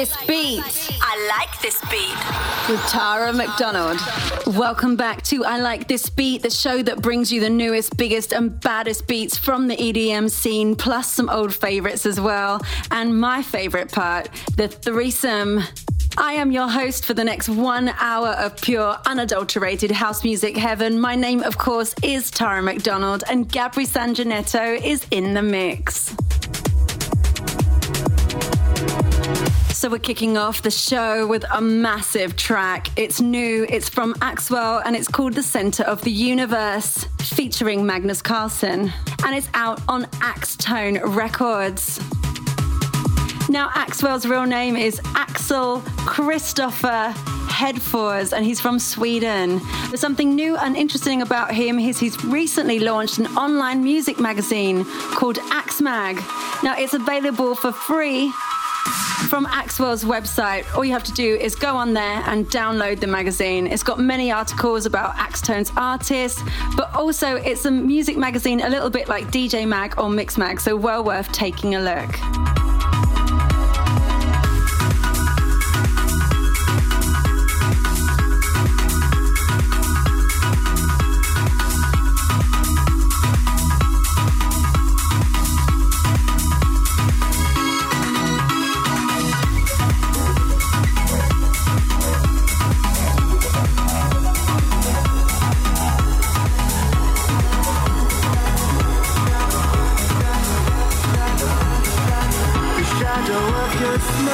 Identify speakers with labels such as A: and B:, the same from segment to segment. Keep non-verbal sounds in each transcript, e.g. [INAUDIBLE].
A: this beat.
B: I like this beat.
A: With Tara McDonald. Welcome back to I Like This Beat, the show that brings you the newest, biggest, and baddest beats from the EDM scene, plus some old favorites as well. And my favorite part, the threesome. I am your host for the next one hour of pure, unadulterated house music heaven. My name, of course, is Tara McDonald, and Gabri Sanjanetto is in the mix. So we're kicking off the show with a massive track. It's new, it's from Axwell, and it's called The Center of the Universe, featuring Magnus Carlsson. And it's out on Axtone Records. Now, Axwell's real name is Axel Christopher Hedfors, and he's from Sweden. There's something new and interesting about him is he's recently launched an online music magazine called Axmag. Now, it's available for free from Axwell's website. All you have to do is go on there and download the magazine. It's got many articles about Axtone's artists, but also it's a music magazine a little bit like DJ Mag or Mix Mag, so well worth taking a look.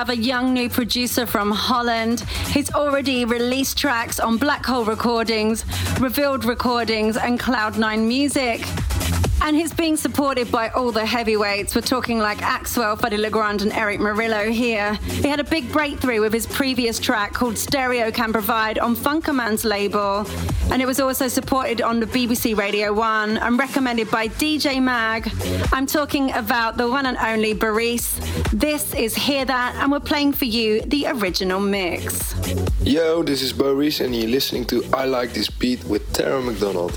A: have a young new producer from Holland He's already released tracks on Black Hole Recordings, Revealed Recordings, and Cloud9 Music. And he's being supported by all the heavyweights. We're talking like Axwell, Fedde Le Grand, and Erick Morillo here. He had a big breakthrough with his previous track called Stereo Can Provide on Funkerman's label. And it was also supported on the BBC Radio 1 and recommended by DJ Mag. I'm talking about the one and only Baris. This is Hear That, and we're playing for you the original mix.
C: Yo, this is Baris, and you're listening to I Like This Beat with Tara McDonald.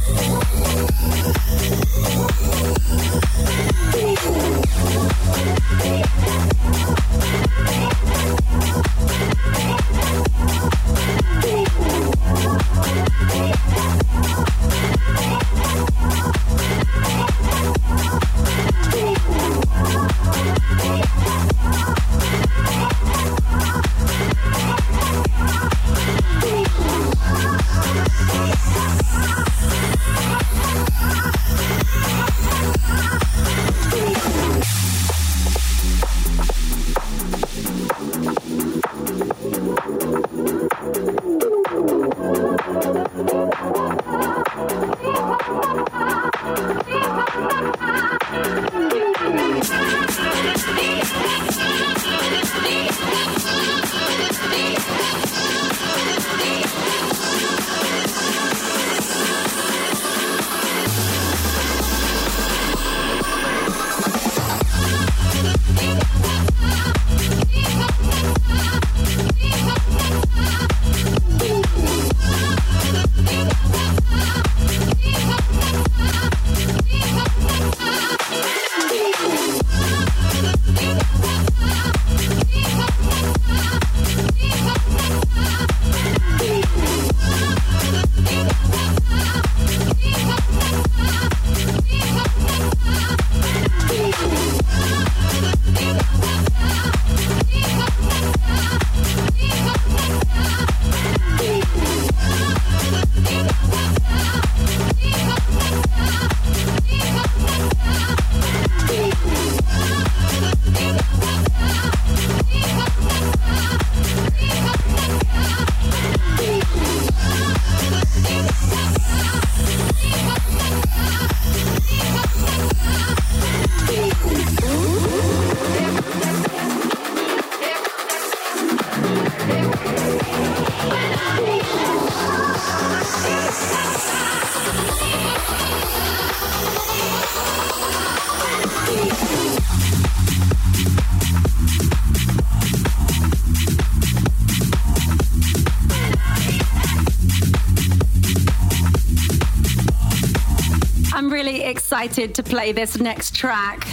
A: Excited to play this next track.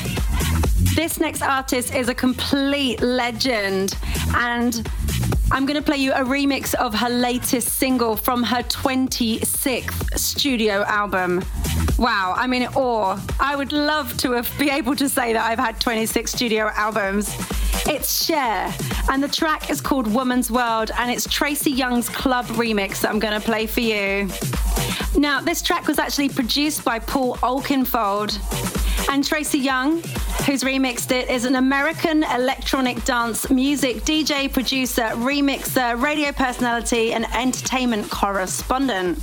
A: This next artist is a complete legend, and I'm going to play you a remix of her latest single from her 26th studio album. Wow, I'm in awe. I would love to have, be able to say that I've had 26 studio albums. It's Cher, and the track is called Woman's World, and it's Tracy Young's club remix that I'm going to play for you. Now, this track was actually produced by Paul Oakenfold. And Tracy Young, who's remixed it, is an American electronic dance music DJ, producer, remixer, radio personality, and entertainment correspondent.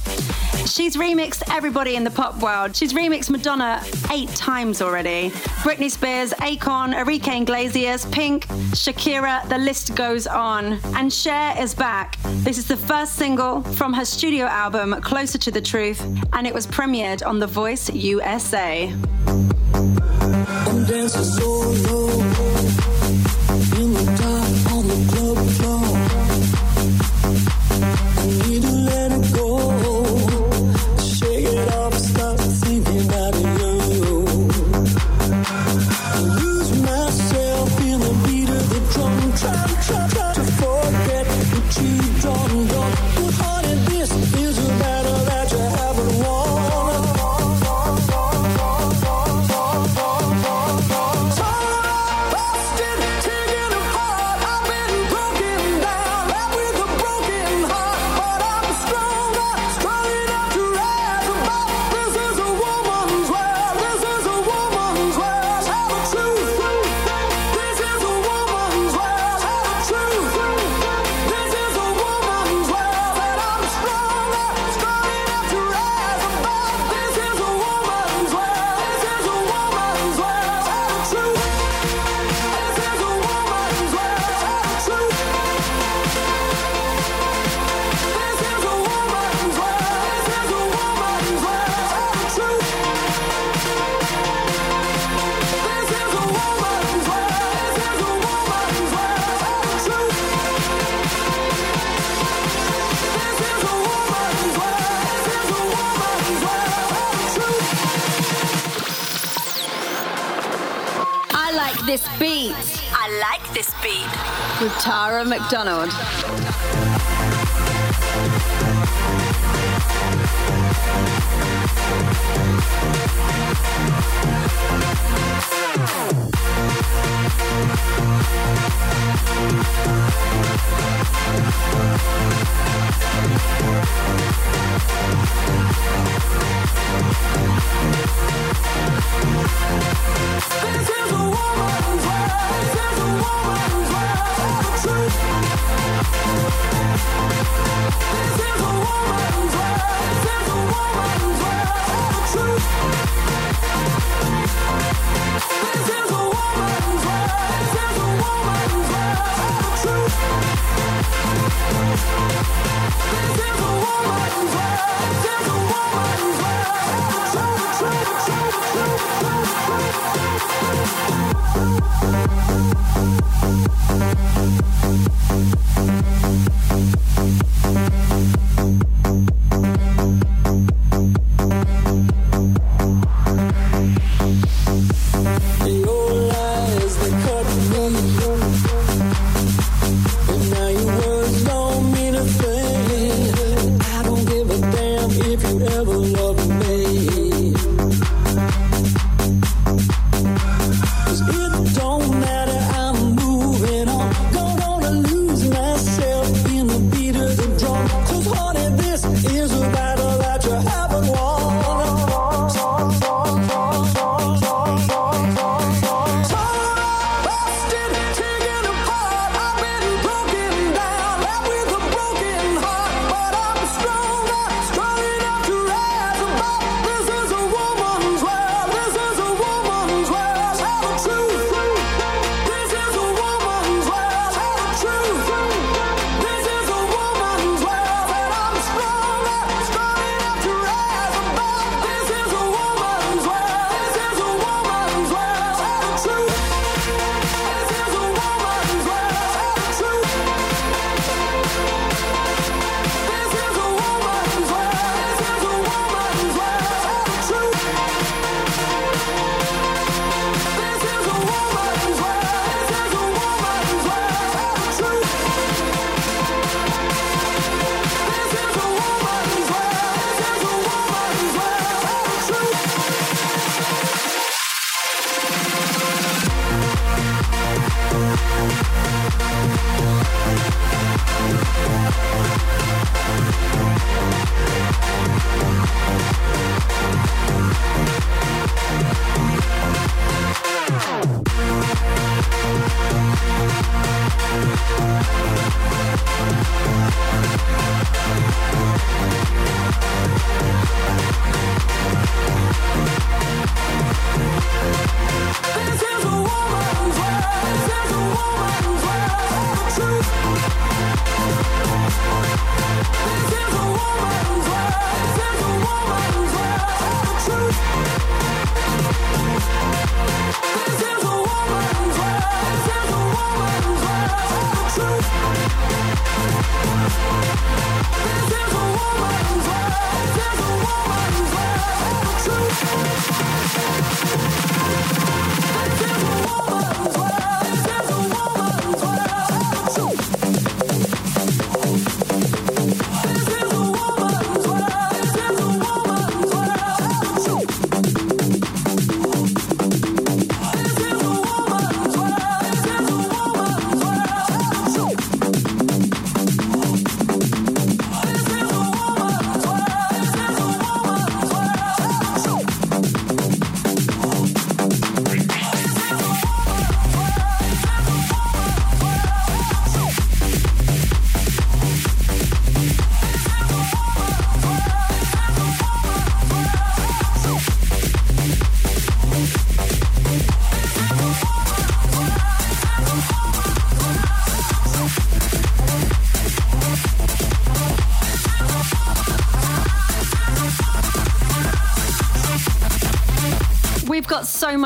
A: She's remixed everybody in the pop world. She's remixed Madonna eight times already. Britney Spears, Akon, Enrique Iglesias, Pink, Shakira, the list goes on. And Cher is back. This is the first single from her studio album, Closer to the Truth, and it was premiered on The Voice USA. this beat.
D: I like this beat.
A: With Tara McDonald.
E: This is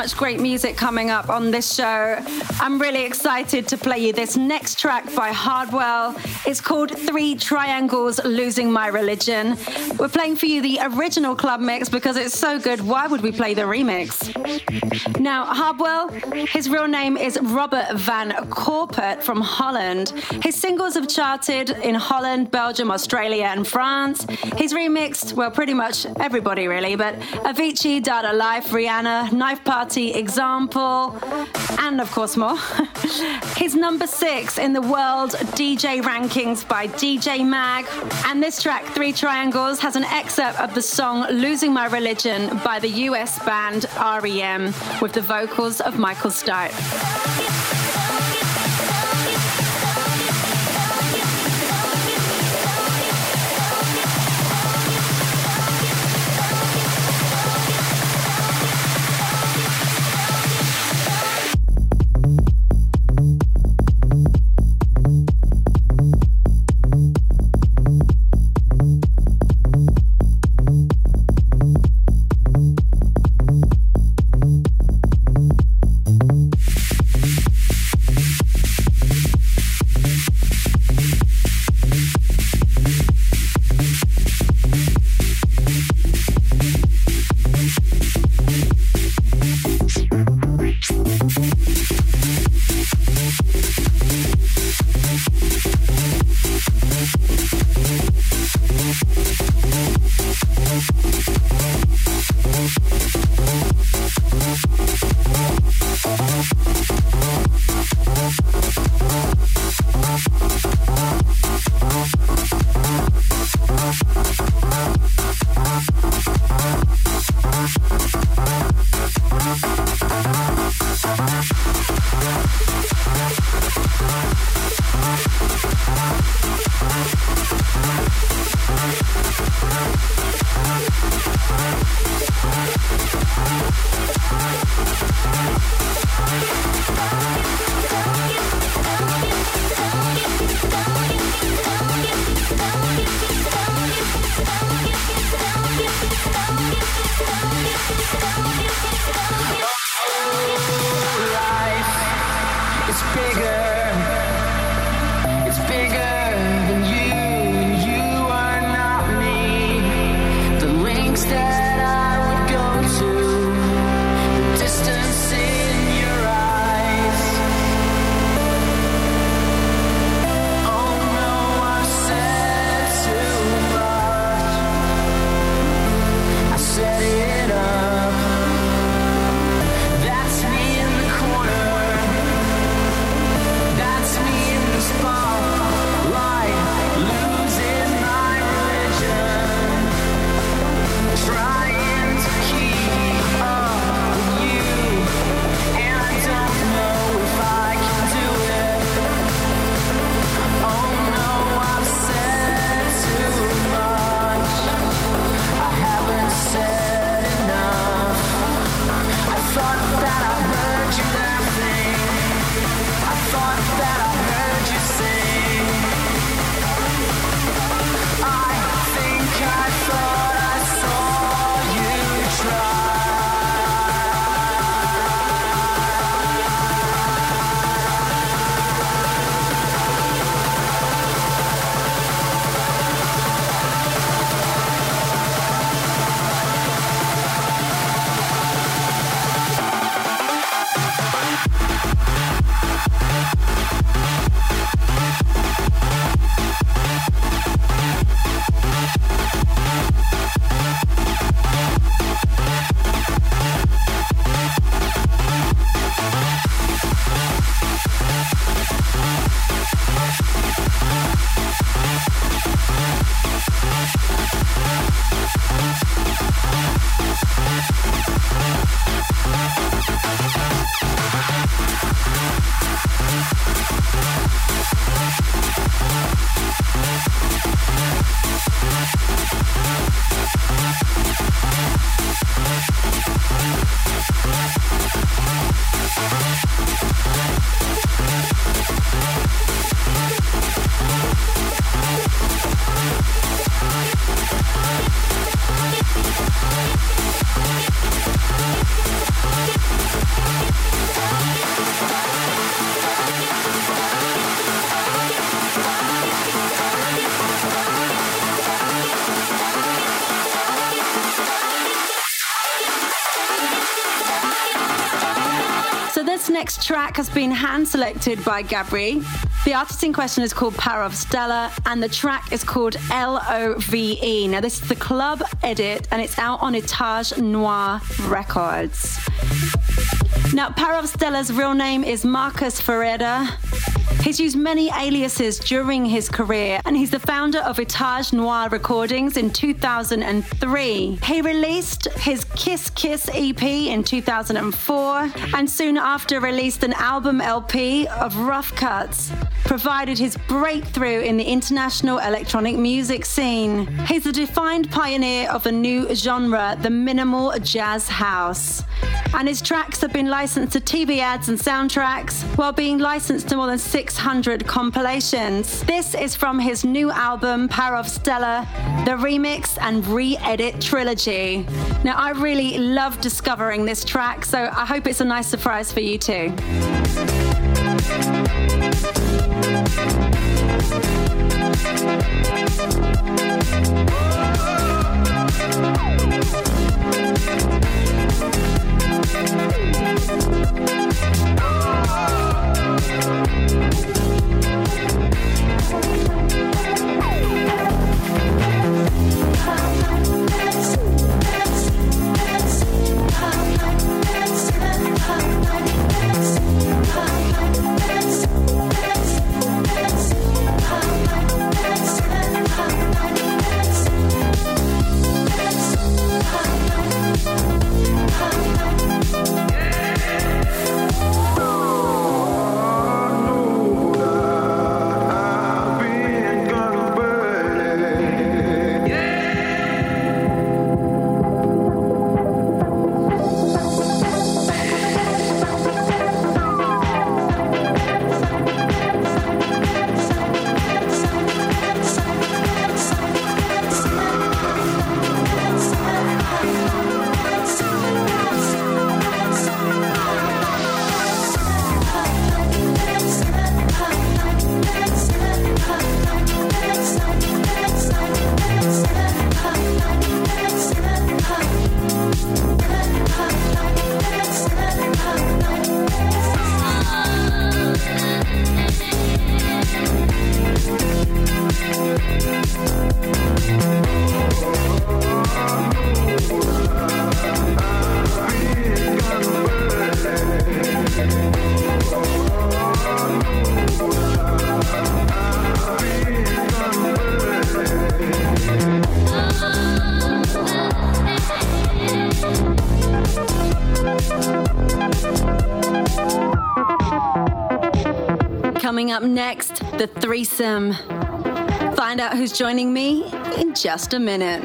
A: much great music coming up on this show. I'm really excited to play you this next track by Hardwell. It's called Three Triangles Losing My Religion. We're playing for you the original club mix because it's so good. Why would we play the remix? Now, Hardwell, his real name is Robert van Corput from Holland. His singles have charted in Holland, Belgium, Australia, and France. He's remixed, well, pretty much everybody really, but Avicii, Dada Life, Rihanna, Knife Party, Example, and of course more. [LAUGHS] He's number six in the world DJ rankings by DJ Mag. And this track, Three Triangles, has an excerpt of the song Losing My Religion by the US band REM with the vocals of Michael Stipe. Track has been hand selected by Gabri. The artist in question is called Power of Stella, and the track is called L O V E. Now, this is the club edit, and it's out on Etage Noir Records. Now, Power of Stella's real name is Marcus Ferreira. He's used many aliases during his career, and he's the founder of Etage Noir Recordings in 2003. He released his Kiss Kiss EP in 2004, and soon after released an album LP of rough cuts, provided his breakthrough in the international electronic music scene. He's a defined pioneer of a new genre, the minimal jazz house. And his tracks have been licensed to TV ads and soundtracks, while being licensed to more than 600 compilations. This is from his new album, Power of Stella, the remix and re edit trilogy. Now, I really love discovering this track, so I hope it's a nice surprise for you too. Coming up next, the threesome. Find out who's joining me in just a minute.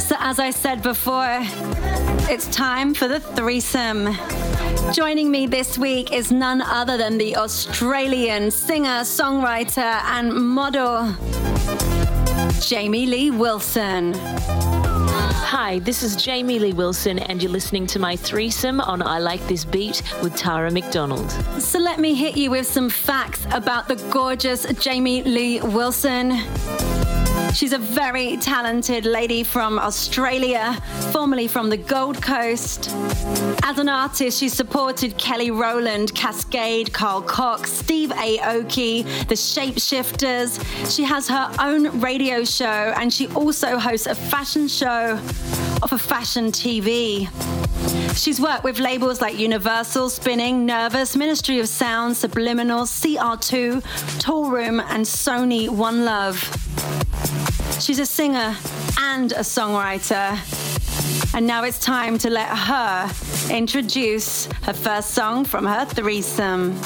A: So, as I said before, it's time for the threesome. Joining me this week is none other than the Australian singer, songwriter, and model, Jamie Lee Wilson.
F: Hi, this is Jamie Lee Wilson, and you're listening to my threesome on I Like This Beat with Tara McDonald.
A: So let me hit you with some facts about the gorgeous Jamie Lee Wilson. She's a very talented lady from Australia, formerly from the Gold Coast. As an artist, she supported Kelly Rowland, Cascada, Carl Cox, Steve Aoki, The Shapeshifters. She has her own radio show and she also hosts a fashion show off of Fashion TV. She's worked with labels like Universal, Spinning, Nervous, Ministry of Sound, Subliminal, CR2, Toolroom, and Sony One Love. She's a singer and a songwriter. And now it's time to let her introduce her first song from her threesome.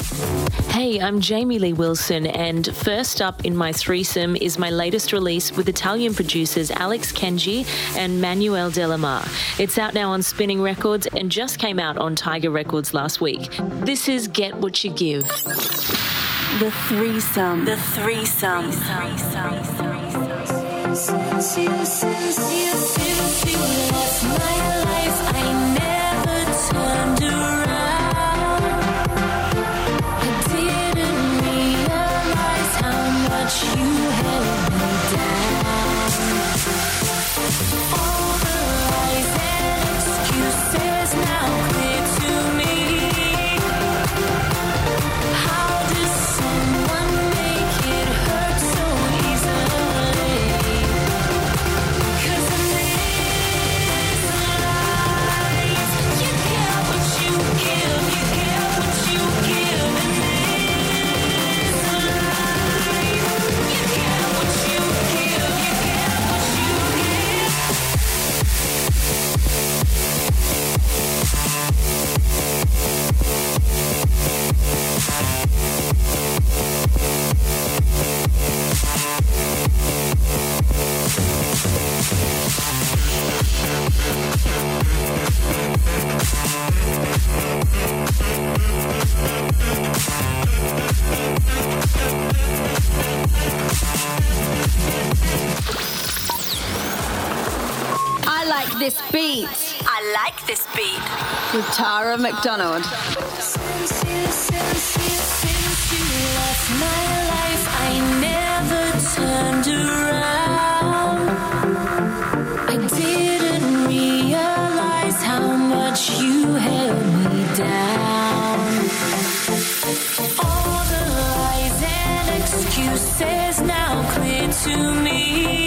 F: Hey, I'm Jamie Lee Wilson, and first up in my threesome is my latest release with Italian producers Alex Kenji and Manuel De La Mare. It's out now on Spinning Records and just came out on Tiger Records last week. This is Get What You Give.
A: The threesome.
B: The threesome.
G: since you, since you, since you left my I
A: like this beat
B: I like this beat.
A: with Tara McDonald.
G: Since you, since you, since you left my life, I never turned around. Excuses now clear to me.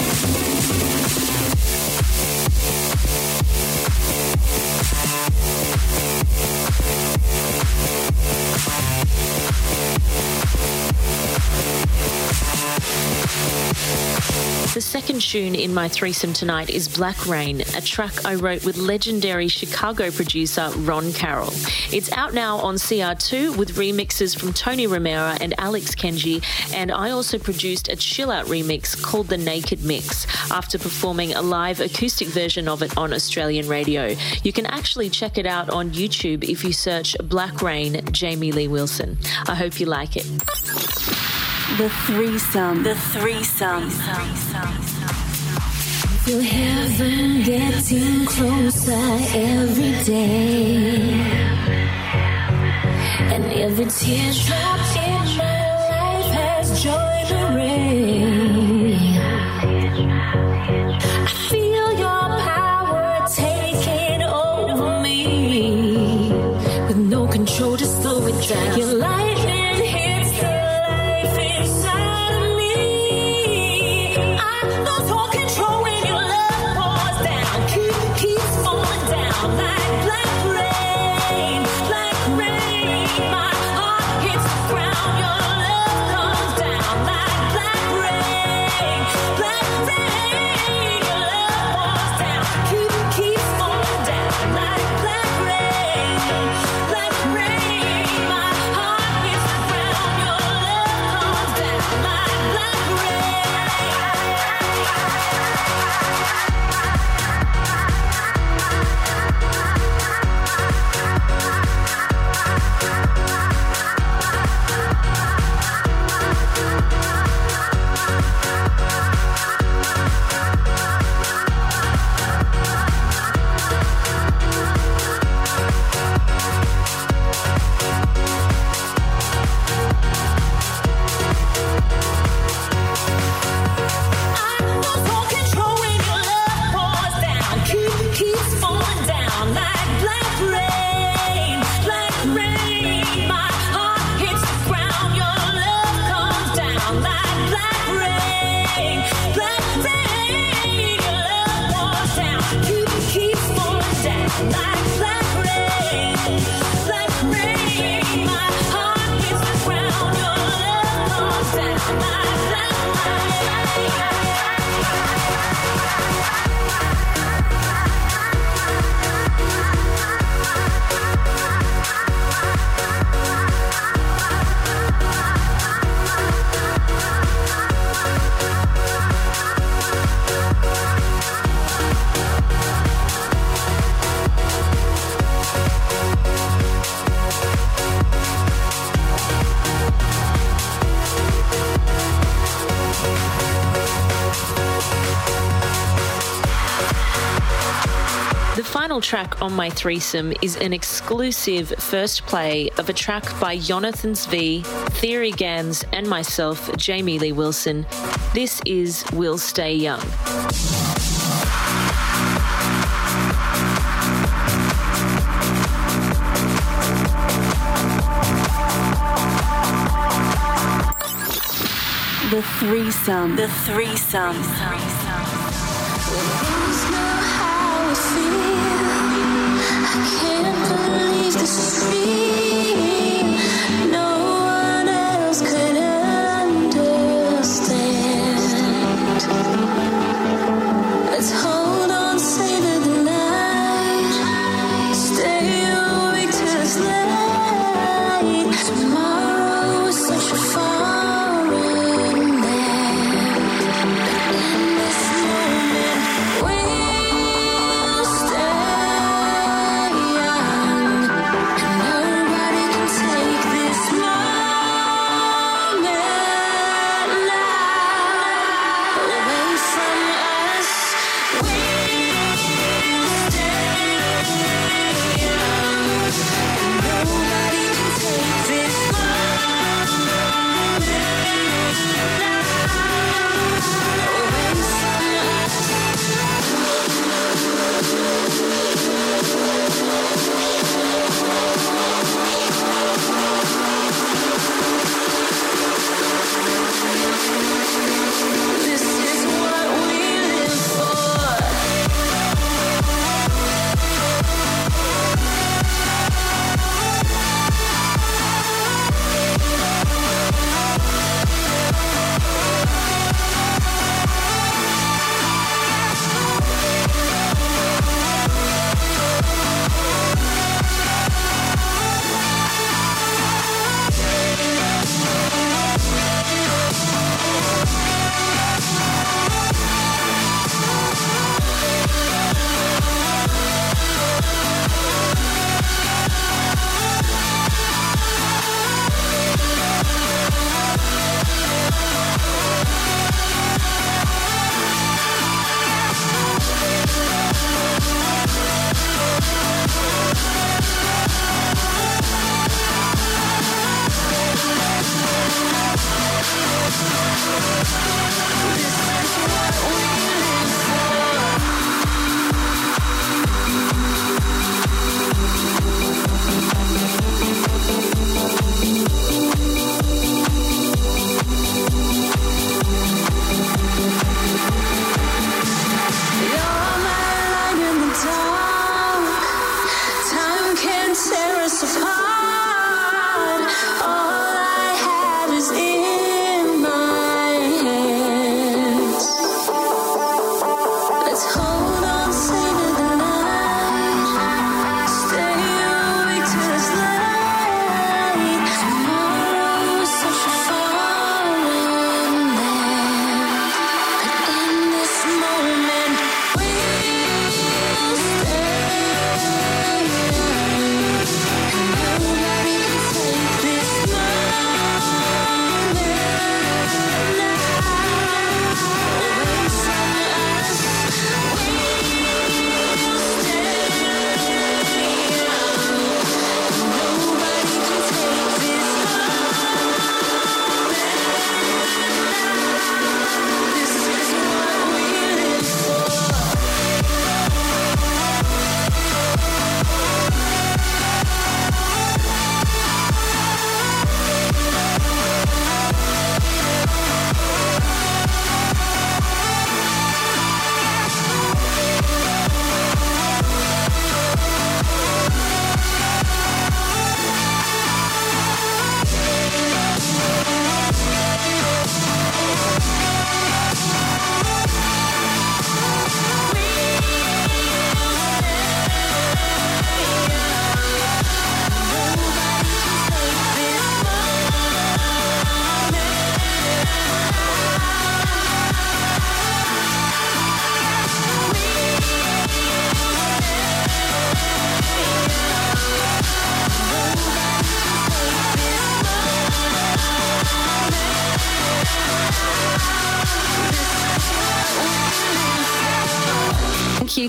F: tune in my threesome tonight is Black Rain, a track I wrote with legendary Chicago producer Ron Carroll. It's out now on CR2 with remixes from Tony Romero and Alex Kenji, and I also produced a chill out remix called The Naked Mix after performing a live acoustic version of it on Australian radio. You can actually check it out on YouTube if you search Black Rain Jamie Lee Wilson. I hope you like it.
A: The threesome.
B: The threesome.
G: Feel heaven getting closer every day. And every teardrop in my life has joined the rain.
F: Track on my threesome is an exclusive first play of a track by Jonathan's V, Theory Gans, and myself, Jamie Lee Wilson. This is We'll Stay Young.
A: The threesome.
B: The threesome.
G: It's not how I feel. This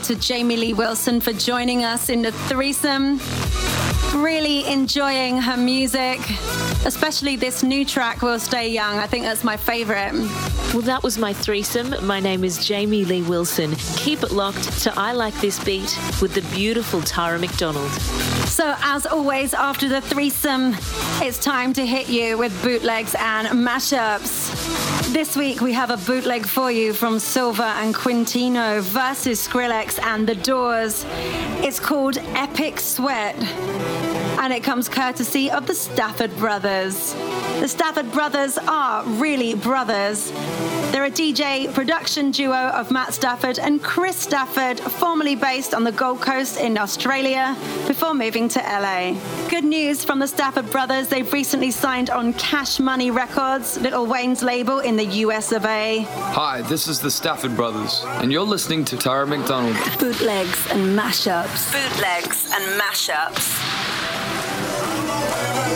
A: to Jamie Lee Wilson for joining us in the threesome. Really enjoying her music, especially this new track, We'll Stay Young. I think that's my favorite.
F: Well, that was my threesome. My name is Jamie Lee Wilson. Keep it locked to I Like This Beat with the beautiful Tara McDonald.
A: So, as always, after the threesome, it's time to hit you with bootlegs and mashups. This week, we have a bootleg for you from Silva and Quintino versus Skrillex and The Doors. It's called Epic Sweat, and it comes courtesy of the Stafford Brothers. The Stafford Brothers are really brothers. They're a DJ production duo of Matt Stafford and Chris Stafford, formerly based on the Gold Coast in Australia before moving to LA. Good news from the Stafford Brothers, they've recently signed on Cash Money Records, Lil Wayne's label in the US of A.
H: Hi, this is the Stafford Brothers, and you're listening to Tara McDonald.
A: Bootlegs and mashups.
B: Bootlegs and mashups.
A: I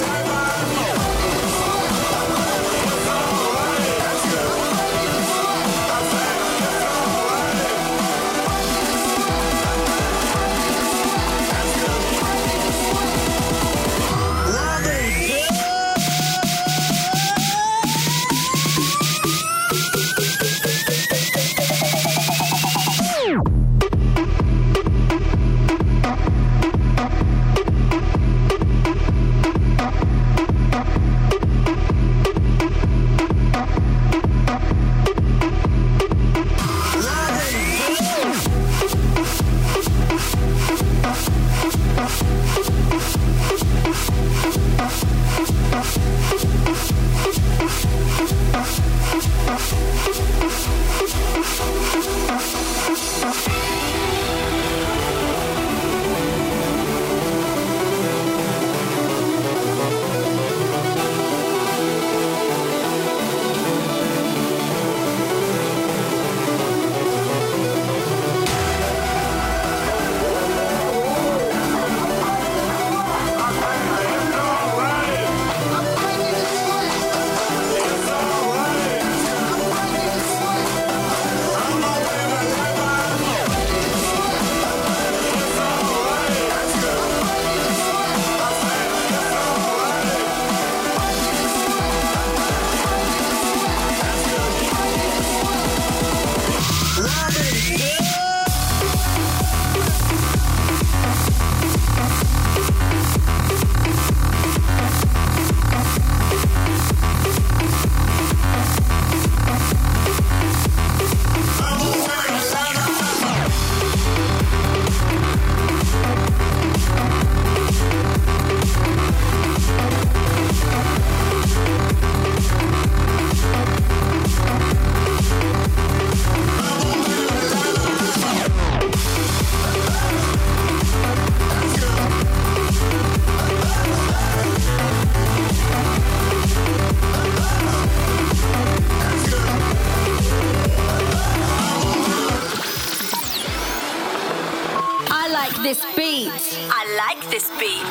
A: this beat.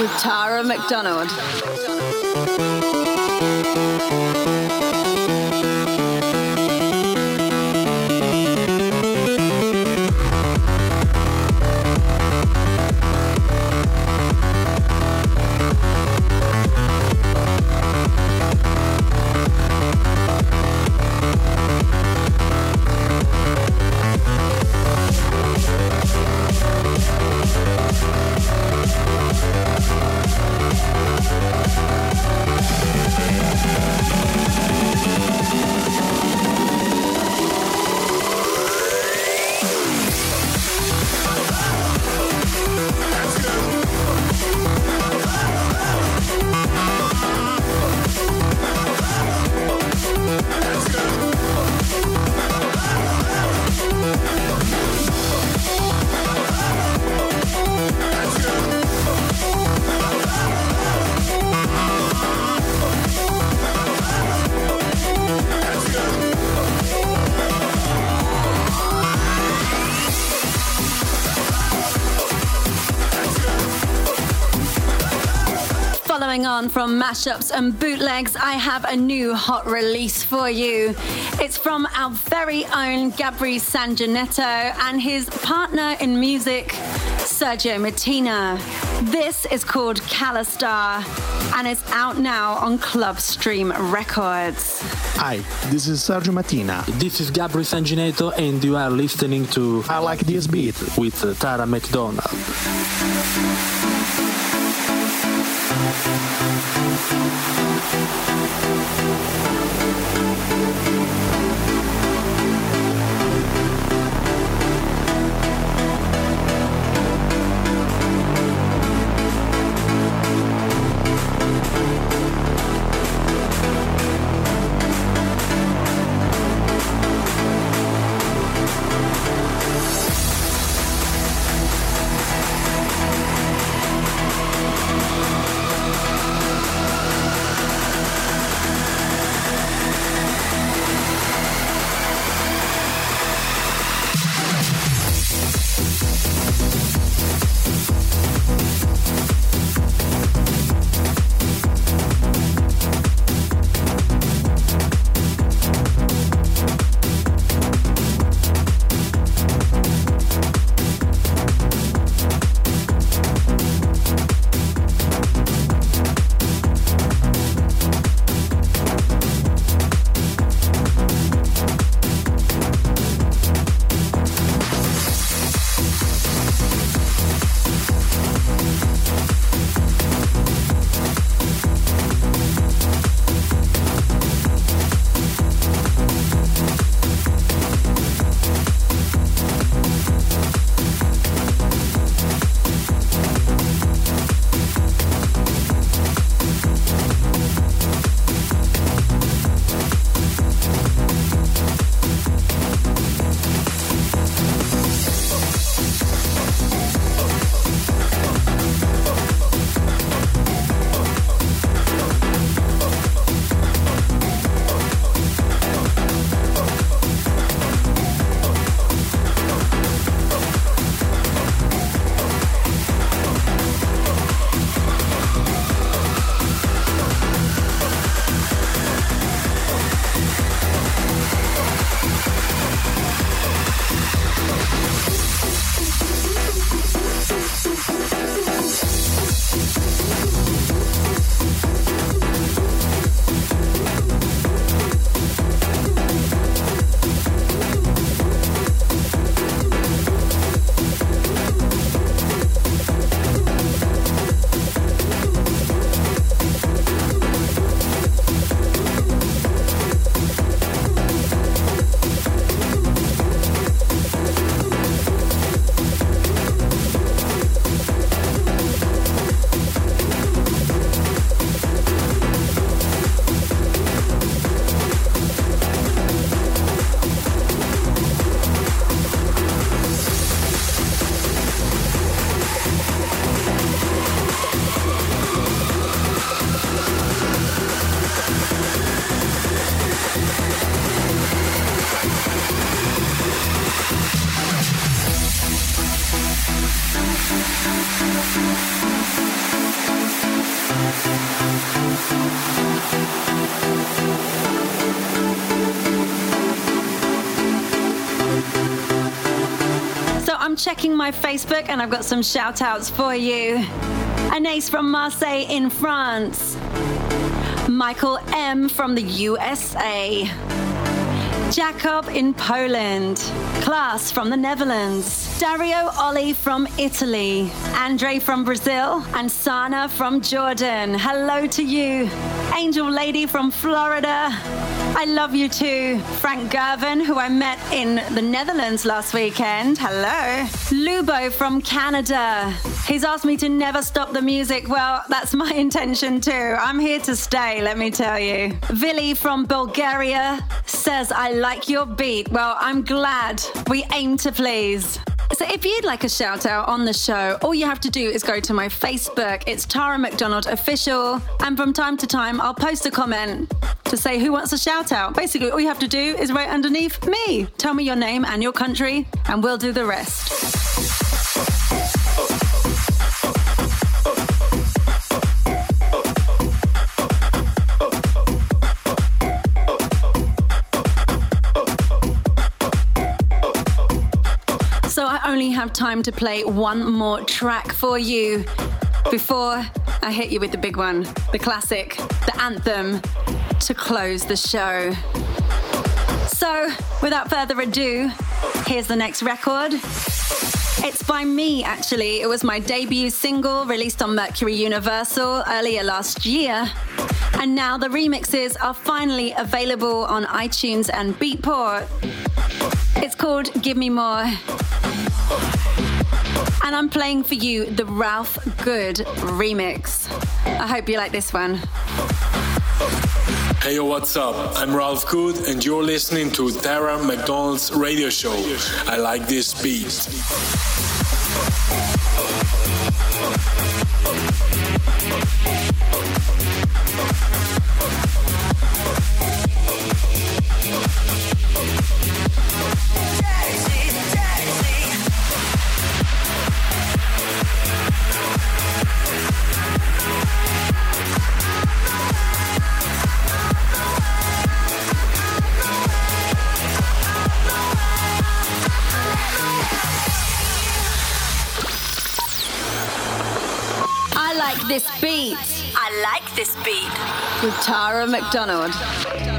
A: with Tara McDonald. Mashups and bootlegs, I have a new hot release for you. It's from our very own Gabri Sangineto and his partner in music, Sergio Mattina. This is called Calistar and it's out now on Club Stream Records.
I: Hi, this is Sergio Mattina.
J: This is Gabri Sangineto, and you are listening to
I: I Like This Beat.
J: with Tara McDonald.
A: My Facebook and I've got some shout outs for you. Anais from Marseille in France. Michael M from the USA. Jacob in Poland. Klaas from the Netherlands. Dario Oli from Italy. Andre from Brazil. And Sana from Jordan. Hello to you. Angel Lady from Florida. I love you too. Frank Gervin, who I met in the Netherlands last weekend. Hello. Lubo from Canada. He's asked me to never stop the music. Well, that's my [LAUGHS] intention too. I'm here to stay, let me tell you. Vili from Bulgaria says, I like your beat. Well, I'm glad. We aim to please. So if you'd like a shout out on the show, all you have to do is go to my Facebook. It's Tara McDonald Official. And from time to time, I'll post a comment to say who wants a shout out. Basically, all you have to do is write underneath me. Tell me your name and your country, and we'll do the rest.
G: Have time to play one more track for you before I hit you with the big one, the classic, the anthem to close the show. So, without further ado, here's the next record. It's by me, actually. It was my debut single released on Mercury Universal earlier last year. And now the remixes are finally available on iTunes and Beatport. It's called Give Me More. And I'm playing for you the Ralph Good remix. I hope you like this one.
K: Hey, yo, what's up? I'm Ralph Good, and you're listening to Tara McDonald's radio show. I like this beat.
G: This beat. with Tara McDonald.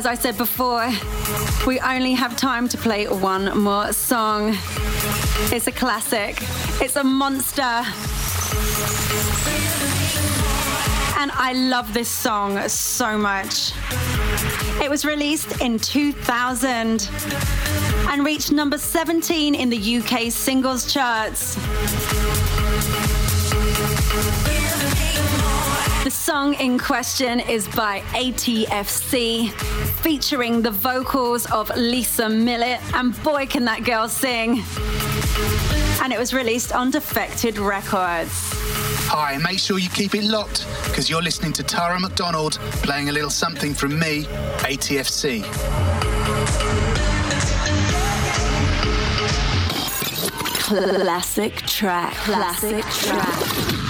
G: As I said before, we only have time to play one more song. It's a classic, it's a monster. And I love this song so much. It was released in 2000 and reached number 17 in the UK singles charts
A: song in question is by ATFC, featuring the vocals of Lisa Millett, and boy, can that girl sing! And it was released on Defected Records.
L: Hi, make sure you keep it locked because you're listening to Tara McDonald playing a little something from me, ATFC.
A: classic track classic,
M: classic track, track.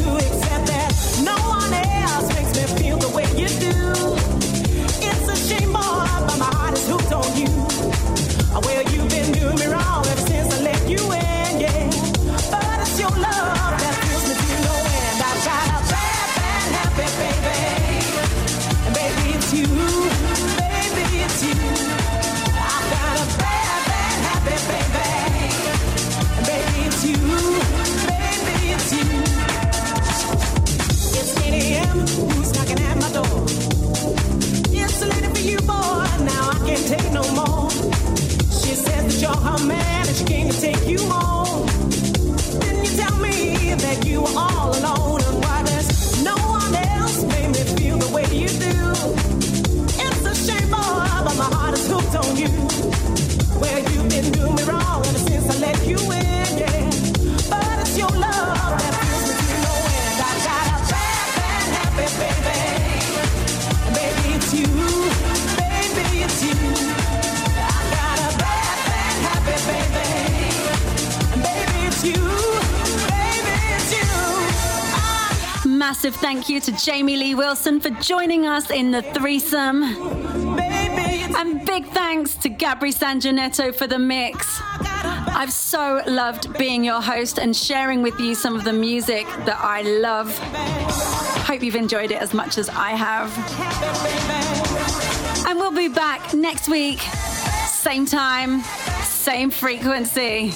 M: to
A: Jamie Lee Wilson for joining us in the threesome. And big thanks to Gabri Sangineto for the mix. I've so loved being your host and sharing with you some of the music that I love. Hope you've enjoyed it as much as I have. And we'll be back next week, same time, same frequency.